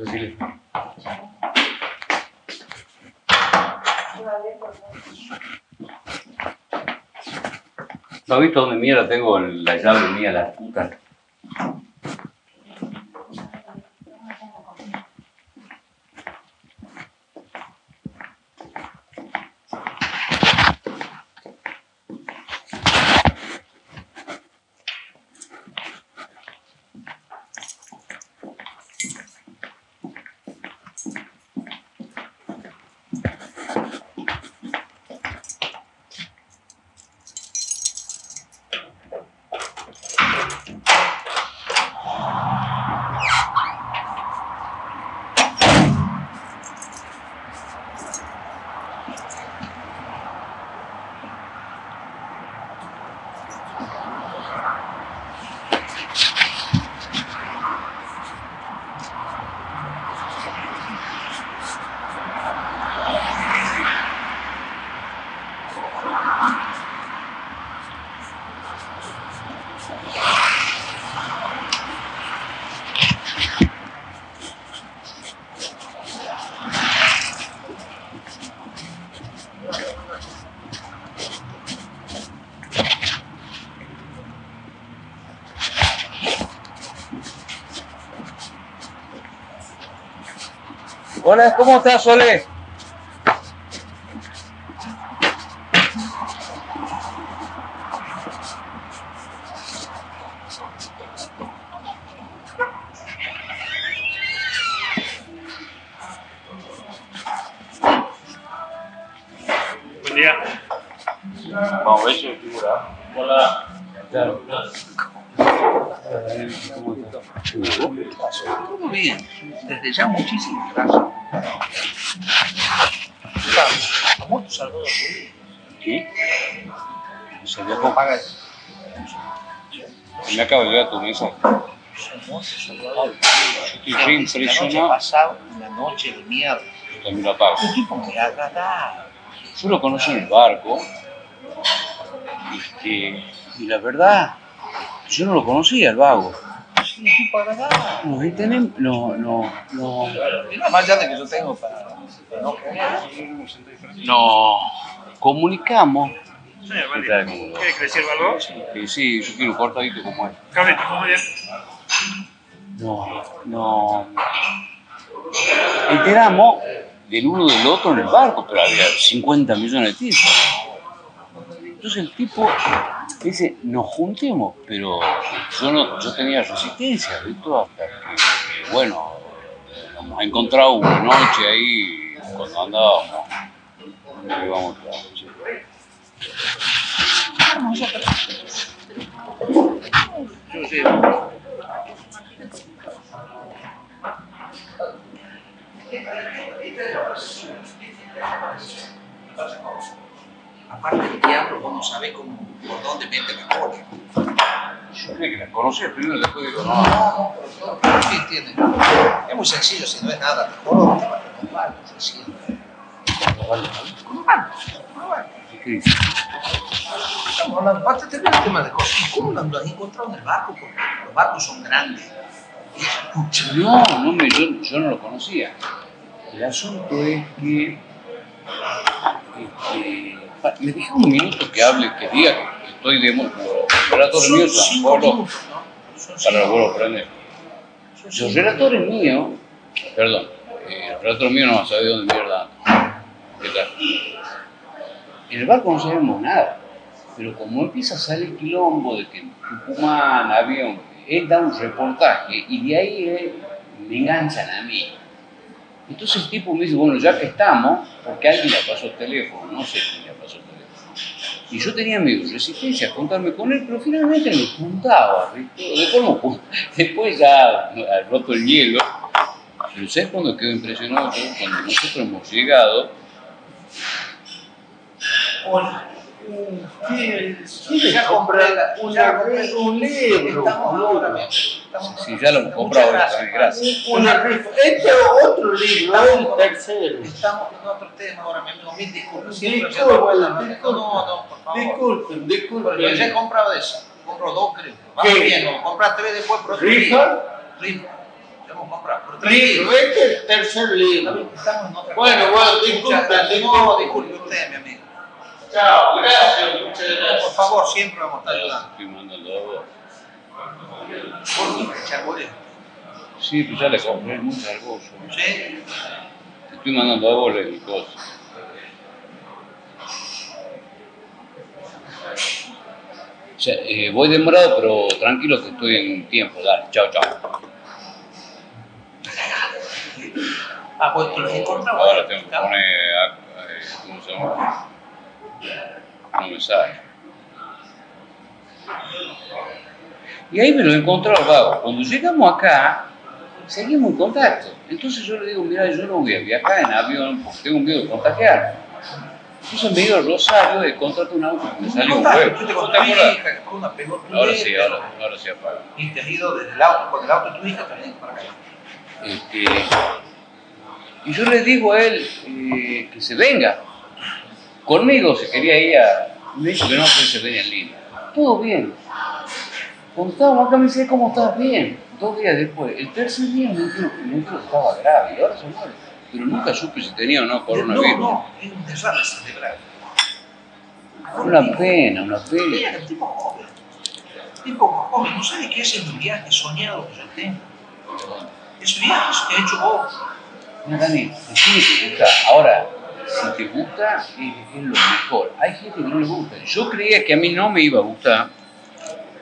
No sé si le- ¿No has visto dónde mierda tengo la llave mía, la puta? Hola, ¿cómo estás, Sole? Todo bien. Desde ya muchísimas gracias. ¿Cómo tu Salvador? ¿Sí? Se ¿Cómo viajó. paga eso? Me acaba de llegar tu mensaje. Yo estoy re La noche impresionado. pasada, una noche de mierda. Yo también lo apago. Un tipo muy agradable. Yo lo conocí en el barco. Este, y la verdad, yo no lo conocía, el vago. Sí. No, ahí tenemos. No, no, no. Es la más llave que yo tengo para, no. Comunicamos. Señor, buen ¿Qué día. tal, cómo le va? ¿Quiere crecer algo? Que sí, yo quiero un cortadito como este. Carlito, muy bien. No, no. Enteramos del uno del otro en el barco, pero había 50 millones de tipos. Entonces el tipo dice, nos juntemos, pero yo, no, yo tenía resistencia, ¿viste? Hasta que, bueno, nos encontrado una noche ahí cuando andábamos. Ahí vamos a sí. Yo sé. Aparte del diablo, vos no sabés cómo, por dónde mete la cola. Yo creí que la conocía primero y después digo, no. No, no, pero todo ¿qué tiene? Es muy sencillo, si no es nada mejor, te vas con barco, sencillo. Con barco, con un barco. ¿Qué dice? Estamos hablando, aparte te el tema de cosas. ¿Y cómo lo has encontrado en el barco? Porque los barcos son grandes. No, no me, yo, yo no lo conocía. El asunto es que. Este, me deja un minuto que hable, que diga que estoy de solo minutos, ¿no? Son para los cinco vuelos prender. Son Los relatores míos, perdón, eh, los relatores míos no saben dónde mierda. ¿Qué tal? En el barco no sabemos nada, pero como empieza a salir quilombo de que en Tucumán había un, él da un reportaje y de ahí eh, me enganchan a mí. Entonces el tipo me dice, bueno, ya que estamos, porque alguien le pasó el teléfono, no sé quién le pasó el teléfono. Y yo tenía medio resistencia a juntarme con él, pero finalmente me juntaba. Después, no- después ya ha roto el hielo. Pero ¿sabes cuando quedó impresionado? Cuando nosotros hemos llegado, la- ya compré un libro. Ahora si ya lo comprado, Muchas gracias. gracias. Una rifa. Este otro libro, el tercero. Estamos en otro tema ahora, mi amigo. Mil disculpas. ¿no? disculpe. No, no, por favor. Disculpen, Pero yo ya he disculpen. comprado eso. Compro dos, creo. Vamos ¿Qué? bien, ¿no? Comprar tres después, pero ¿Rifa? Rifa. Ya hemos comprado comprar. Libro, tranquilo. este es el tercer libro. Bueno, bueno, disculpe. No, disculpe usted, mi amigo. Chao, gracias, muchas Por gracias. favor, siempre vamos a estar ayudando. estoy mandando a vos. ¿Por? Sí, pues ya le compré mucho argoso. ¿Sí? Te estoy mandando a vos el coso. O sea, eh, voy demorado, pero tranquilo que estoy en tiempo. Dale, chao, chao. Ah, pues los encontrabas. Ahora tengo que poner. eh, ¿Cómo se llama? No me sale. Y ahí me lo encontró el vago. Cuando llegamos acá, seguimos en contacto. Entonces yo le digo, mira, yo no voy a viajar en avión porque tengo miedo de contagiarme. Entonces me digo al Rosario de contratar un auto que me salió un huevo. fuiste ¿No con te hija, que fue una pelota. Ahora sí, ahora, ahora sí apaga. Y te has ido desde el auto, con el auto de tu hija también para acá. Este, y yo le digo a él eh, que se venga. Conmigo se quería ir a. Que no, que se venía en línea. Todo bien. Cuando estábamos acá me dice, ¿cómo estás? Bien. Dos días después, el tercer día me dijeron que estaba grave y ahora se muere. Pero nunca supe si tenía o no No, coronavirus. no, es un desastre cerebral. Una pena, una pena. Mira, el tipo joven. El tipo joven, no sabe qué es el viaje soñado que yo tengo. Ese viaje que he hecho vos. Mira, Dani, que gustar. Ahora, si te gusta, es, es lo mejor. Hay gente que no le gusta. Yo creía que a mí no me iba a gustar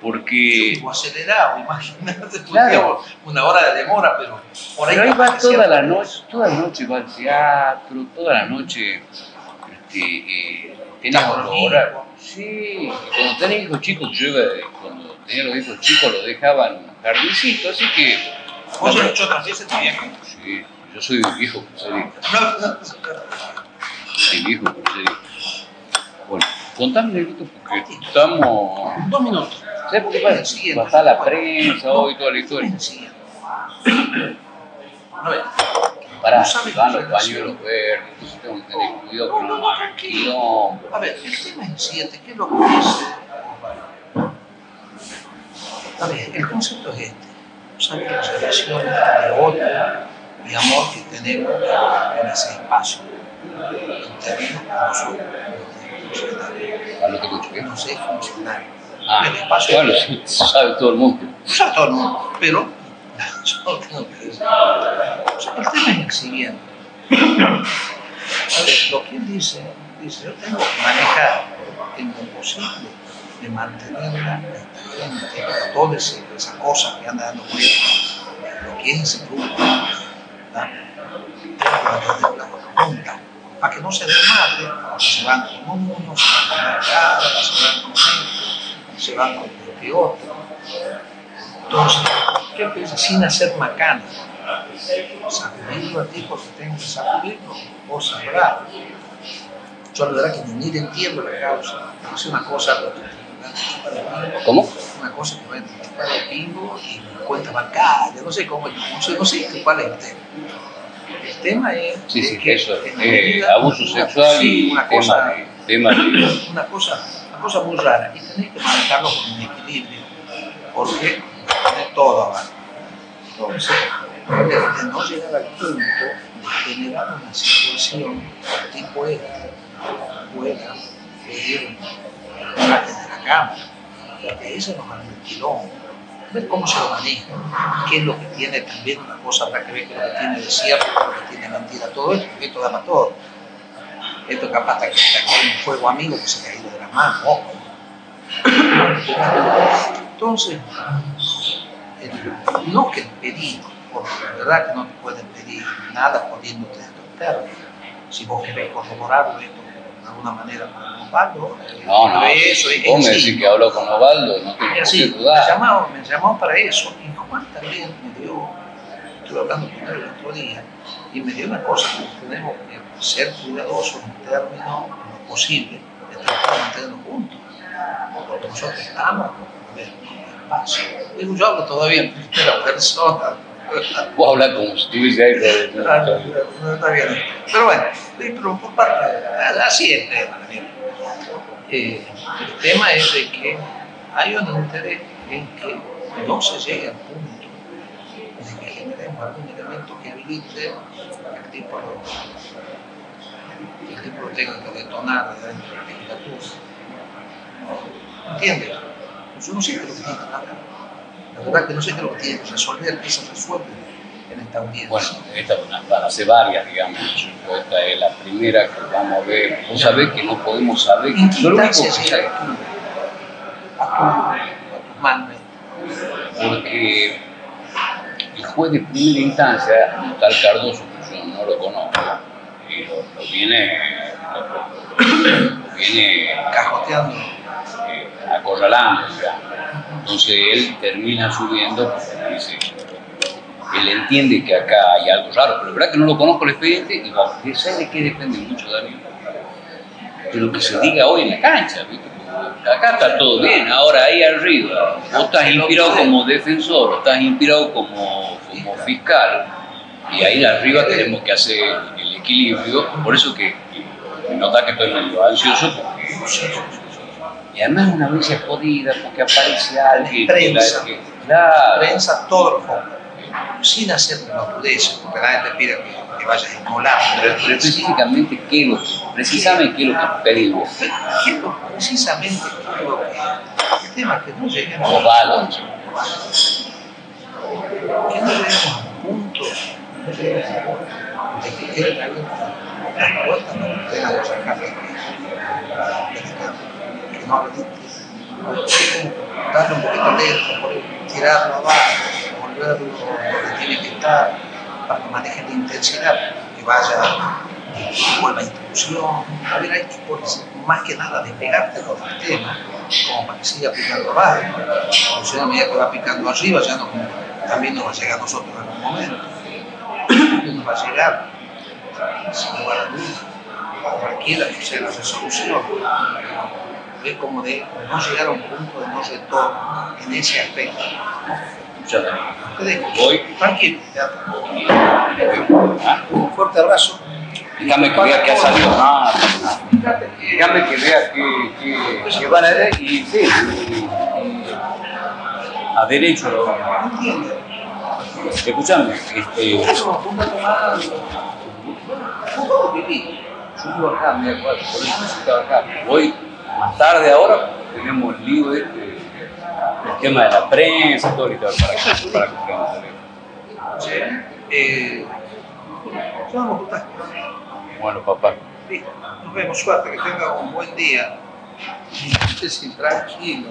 porque Vivo acelerado, imagínate, Claro. una hora de demora, pero por ahí. Pero ahí va toda la noche, toda la noche va al teatro, toda la noche este, eh, tenés. Sí, cuando tenés hijos chicos, yo cuando tenía los hijos chicos los dejaban en un jardincito, así que Vos has hecho otras veces tu viaje. sí, yo soy viejo crucerista, No, no. Bueno, contame Negrito, porque estamos... Dos minutos. ¿Sabes por qué pasa? Sí, Va a estar la prensa hoy, toda la historia. Sí. No, eh, Pará, No van los pañuelos verdes, entonces tengo que tener cuidado que no hagan quilombo. A ver, el tema en 7, ¿qué es lo que dice? A ver, el concepto es este. ¿Sabes las relaciones de odio y amor que tenemos en ese espacio? En términos como son los funcionarios. Ah, no. No el espacio bueno, sí, sabe todo el mundo. Usa todo el mundo, pero yo tengo que decir. O sea, el tema es el siguiente. A ver, lo que él dice, dice, yo tengo que manejar en lo posible de mantenerla a esta gente, a toda esa, cosa que anda dando vueltas, lo que es ese grupo, ¿verdad? tengo que mantenerla junta, para que no se desmadre, se van con uno, se van con la cara, se van con esto, se van con este otro. Entonces, ¿qué piensa? Sin hacer macana. Sacudirlo a ti porque tengo que sacudirlo, vos sabrás. Yo la verdad que ni entiendo la causa. Es una cosa ¿Cómo? una cosa que va a chupar el bingo y cuenta bancaria, no sé cómo, no sé, no sé cuál es el tema. El tema es Sí, de que eso. eh, abuso una- sexual sí, y una tema cosa, de, tema de. una cosa, una cosa muy rara y tenés que manejarlo con un equilibrio porque tenés todo abajo. Entonces, de no llegar al punto de generar una situación tipo esta pueda pedir traje de la cámara, porque se nos arma el quilombo. Ver cómo se lo maneja, qué es lo que tiene también una cosa para que ver qué es lo que tiene de cierto, lo que tiene de mentira, todo esto, porque esto da para todo. Esto capaz hasta que un fuego amigo que se ha caído de la mano, ojo. Entonces, no que el pedido, porque la verdad que no te pueden pedir nada poniéndote de estos. Si vos querés corroborarlo esto de alguna manera con Osvaldo, No, no. eso es Vos me decís que habló con Osvaldo, no tengo así, me llamó, me llamó para eso. Y Juan también me dio, estuve hablando con él el otro día, y me dio una cosa que tenemos que ser cuidadosos en términos, lo posible, de tratar de mantenernos juntos. Porque nosotros estamos, en un espacio. Digo, yo hablo todavía en primera persona. Vos hablas como si estuviese ahí. pero- Ah, no está bien. Pero bueno, pero por parte, así es el tema. ¿no? Eh, el tema es de que hay un interés en que no se llegue al punto de que generemos algún elemento que habilite el tipo lo, el tipo lo tenga que detonar de dentro de la legislatura. ¿Entiendes? Yo no sé qué lo que hablar. La verdad que no sé qué lo que tiene que resolver, que se resuelve en esta audiencia. Bueno, esta es una- van a ser varias, digamos. Esta es la primera que vamos a ver. Vos sabés que no podemos saber. ¿En qué instancia a, tu, a manos? porque el juez de primera instancia, como tal Cardoso, que yo no lo conozco, y lo, lo viene, lo, lo viene Cajoteando. eh, acorralando, digamos. Entonces él termina subiendo porque dice, él entiende que acá hay algo raro, pero la verdad que no lo conozco el expediente y va- ¿sabes de qué depende mucho, Daniel? De lo que se diga hoy en la cancha, ¿viste? Acá está todo bien, ahora ahí arriba, vos estás inspirado como defensor, estás inspirado como, como fiscal, y ahí arriba tenemos que hacer el equilibrio, por eso que nota que estoy medio ansioso, porque y además una es jodida porque aparece alguien que la Prensa. que, claro, prensa los focos, sin hacer pelotudeces, porque nadie te pide que, que vayas a inmolar. pero, pero específicamente qué es lo que, precisamente qué es lo que pedimos. ¿Qué lo- precisamente qué lo que el tema es que no lleguemos que no lleguemos a un punto no de que sacar no hable de darle un poquito lejos, por tirarlo abajo, volverlo donde tiene que estar para que maneje la intensidad, que vaya con la instrucción. A ver, hay que por- más que nada despegarte con el tema, como para que siga picando abajo. Porque si a medida que va picando arriba, ya no, también nos va a llegar a nosotros en algún momento. Y nos va a llegar, sin lugar a dudas, cualquiera que sea la resolución. Es como de no llegar a un punto de no retorno en ese aspecto. Muchas gracias. Voy. Tranquilo. Ah, Un fuerte abrazo. Déjame que vea que ha salido. Ah, déjame que vea que, que, que van a ver y sí, a derecho lo. Escúchame, este, yo vivo acá, me acuerdo, por eso necesitaba acá. Voy más tarde ahora tenemos el lío este, el tema de la prensa, todo ahorita para, para comprender. Che, eh, Bueno, papá. Nos vemos, suerte, que tenga un buen día. Estés tranquilo.